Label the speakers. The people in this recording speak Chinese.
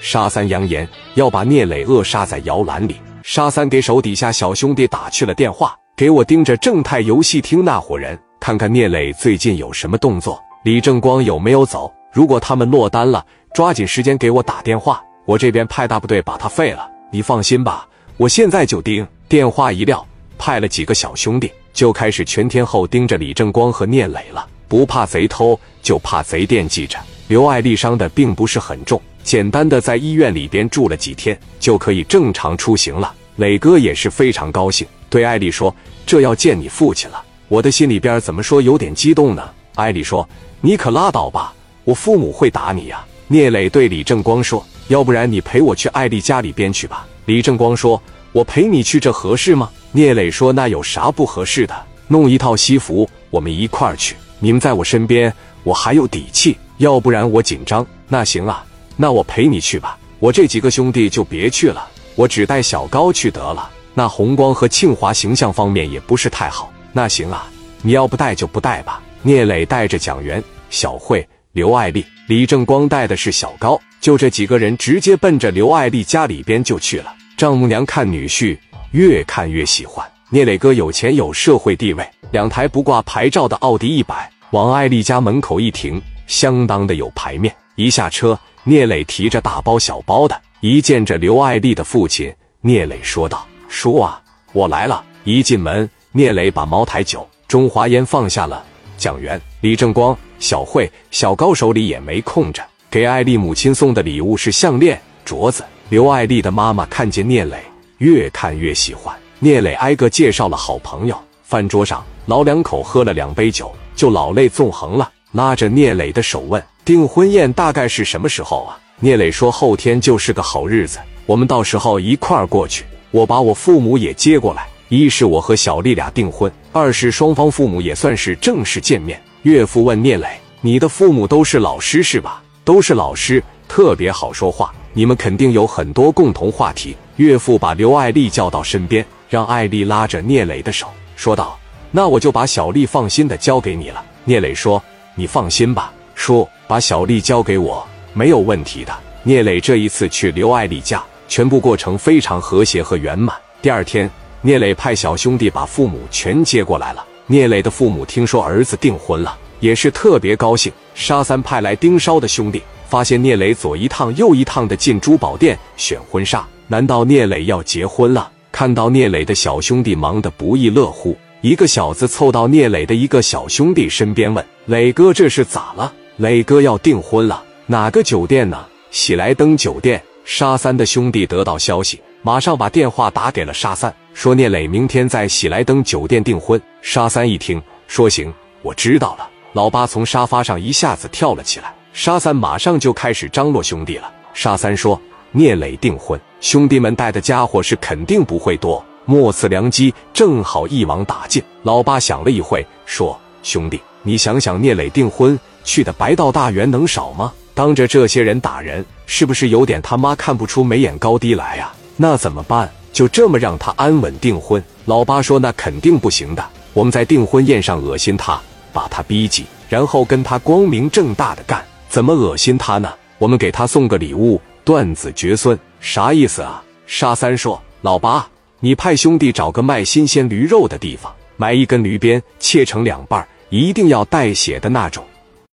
Speaker 1: 沙三扬言要把聂磊扼杀在摇篮里。沙三给手底下小兄弟打去了电话，给我盯着正泰游戏厅那伙人，看看聂磊最近有什么动作，李正光有没有走。如果他们落单了，抓紧时间给我打电话，我这边派大部队把他废了。你放心吧，我现在就盯。电话一撂，派了几个小兄弟，就开始全天候盯着李正光和聂磊了。不怕贼偷，就怕贼惦记着。刘爱丽伤的并不是很重，简单的在医院里边住了几天，就可以正常出行了。磊哥也是非常高兴，对艾丽说：“这要见你父亲了。”我的心里边怎么说有点激动呢？艾丽说：“你可拉倒吧，我父母会打你呀。”聂磊对李正光说：“要不然你陪我去艾丽家里边去吧。”李正光说：“我陪你去，这合适吗？”聂磊说：“那有啥不合适的？弄一套西服，我们一块儿去。你们在我身边，我还有底气。要不然我紧张。那行啊，那我陪你去吧。我这几个兄弟就别去了，我只带小高去得了。那红光和庆华形象方面也不是太好。那行啊，你要不带就不带吧。”聂磊带着蒋元、小慧、刘爱丽，李正光带的是小高，就这几个人直接奔着刘爱丽家里边就去了。丈母娘看女婿，越看越喜欢。聂磊哥有钱有社会地位，两台不挂牌照的奥迪一百往艾丽家门口一停，相当的有排面。一下车，聂磊提着大包小包的，一见着刘爱丽的父亲，聂磊说道：“叔啊，我来了。”一进门，聂磊把茅台酒、中华烟放下了。蒋元、李正光、小慧、小高手里也没空着，给艾丽母亲送的礼物是项链、镯子。刘爱丽的妈妈看见聂磊，越看越喜欢。聂磊挨个介绍了好朋友。饭桌上，老两口喝了两杯酒，就老泪纵横了，拉着聂磊的手问：“订婚宴大概是什么时候啊？”聂磊说：“后天就是个好日子，我们到时候一块儿过去，我把我父母也接过来。”一是我和小丽俩订婚，二是双方父母也算是正式见面。岳父问聂磊：“你的父母都是老师是吧？”“都是老师，特别好说话，你们肯定有很多共同话题。”岳父把刘爱丽叫到身边，让爱丽拉着聂磊的手，说道：“那我就把小丽放心的交给你了。”聂磊说：“你放心吧，说，把小丽交给我，没有问题的。”聂磊这一次去刘爱丽家，全部过程非常和谐和圆满。第二天。聂磊派小兄弟把父母全接过来了。聂磊的父母听说儿子订婚了，也是特别高兴。沙三派来盯梢的兄弟发现聂磊左一趟右一趟的进珠宝店选婚纱，难道聂磊要结婚了？看到聂磊的小兄弟忙得不亦乐乎，一个小子凑到聂磊的一个小兄弟身边问：“磊哥，这是咋了？磊哥要订婚了，哪个酒店呢？喜来登酒店。”沙三的兄弟得到消息，马上把电话打给了沙三。说聂磊明天在喜来登酒店订婚。沙三一听，说行，我知道了。老八从沙发上一下子跳了起来。沙三马上就开始张罗兄弟了。沙三说：“聂磊订婚，兄弟们带的家伙是肯定不会多，莫次良机，正好一网打尽。”老八想了一会，说：“兄弟，你想想，聂磊订婚去的白道大员能少吗？当着这些人打人，是不是有点他妈看不出眉眼高低来呀？那怎么办？”就这么让他安稳订婚？老八说：“那肯定不行的。我们在订婚宴上恶心他，把他逼急，然后跟他光明正大的干。怎么恶心他呢？我们给他送个礼物，断子绝孙，啥意思啊？”沙三说：“老八，你派兄弟找个卖新鲜驴肉的地方，买一根驴鞭，切成两半，一定要带血的那种。